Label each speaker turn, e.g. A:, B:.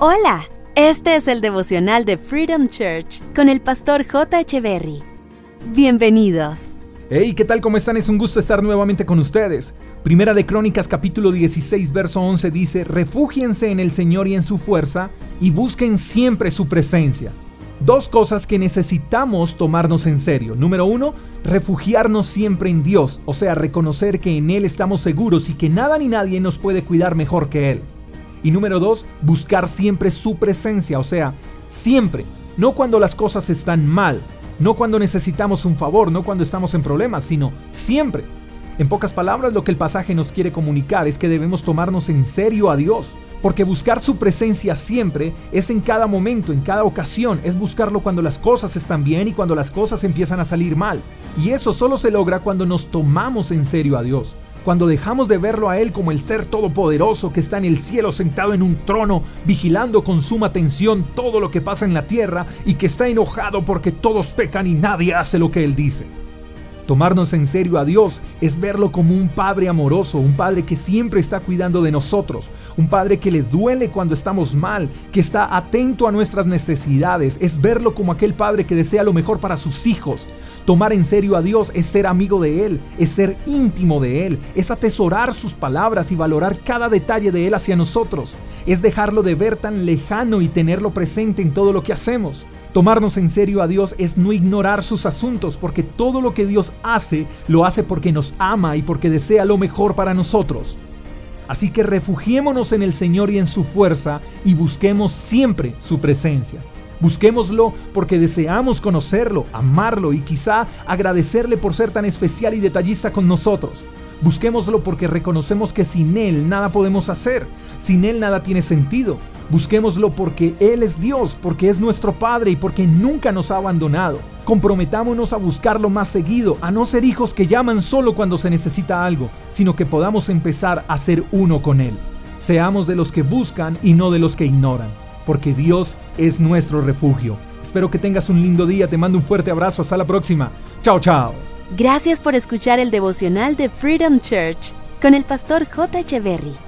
A: Hola, este es el devocional de Freedom Church con el pastor J. Echeverry. Bienvenidos.
B: Hey, ¿qué tal? ¿Cómo están? Es un gusto estar nuevamente con ustedes. Primera de Crónicas capítulo 16 verso 11 dice, Refúgiense en el Señor y en su fuerza, y busquen siempre su presencia. Dos cosas que necesitamos tomarnos en serio. Número uno, refugiarnos siempre en Dios, o sea, reconocer que en Él estamos seguros y que nada ni nadie nos puede cuidar mejor que Él. Y número dos, buscar siempre su presencia, o sea, siempre, no cuando las cosas están mal, no cuando necesitamos un favor, no cuando estamos en problemas, sino siempre. En pocas palabras, lo que el pasaje nos quiere comunicar es que debemos tomarnos en serio a Dios, porque buscar su presencia siempre es en cada momento, en cada ocasión, es buscarlo cuando las cosas están bien y cuando las cosas empiezan a salir mal. Y eso solo se logra cuando nos tomamos en serio a Dios cuando dejamos de verlo a Él como el ser todopoderoso que está en el cielo sentado en un trono, vigilando con suma atención todo lo que pasa en la tierra y que está enojado porque todos pecan y nadie hace lo que Él dice. Tomarnos en serio a Dios es verlo como un Padre amoroso, un Padre que siempre está cuidando de nosotros, un Padre que le duele cuando estamos mal, que está atento a nuestras necesidades, es verlo como aquel Padre que desea lo mejor para sus hijos. Tomar en serio a Dios es ser amigo de Él, es ser íntimo de Él, es atesorar sus palabras y valorar cada detalle de Él hacia nosotros, es dejarlo de ver tan lejano y tenerlo presente en todo lo que hacemos. Tomarnos en serio a Dios es no ignorar sus asuntos, porque todo lo que Dios hace lo hace porque nos ama y porque desea lo mejor para nosotros. Así que refugiémonos en el Señor y en su fuerza y busquemos siempre su presencia. Busquémoslo porque deseamos conocerlo, amarlo y quizá agradecerle por ser tan especial y detallista con nosotros. Busquémoslo porque reconocemos que sin Él nada podemos hacer, sin Él nada tiene sentido. Busquémoslo porque Él es Dios, porque es nuestro Padre y porque nunca nos ha abandonado. Comprometámonos a buscarlo más seguido, a no ser hijos que llaman solo cuando se necesita algo, sino que podamos empezar a ser uno con Él. Seamos de los que buscan y no de los que ignoran, porque Dios es nuestro refugio. Espero que tengas un lindo día, te mando un fuerte abrazo, hasta la próxima. Chao, chao.
A: Gracias por escuchar el devocional de Freedom Church con el pastor J. Echeverry.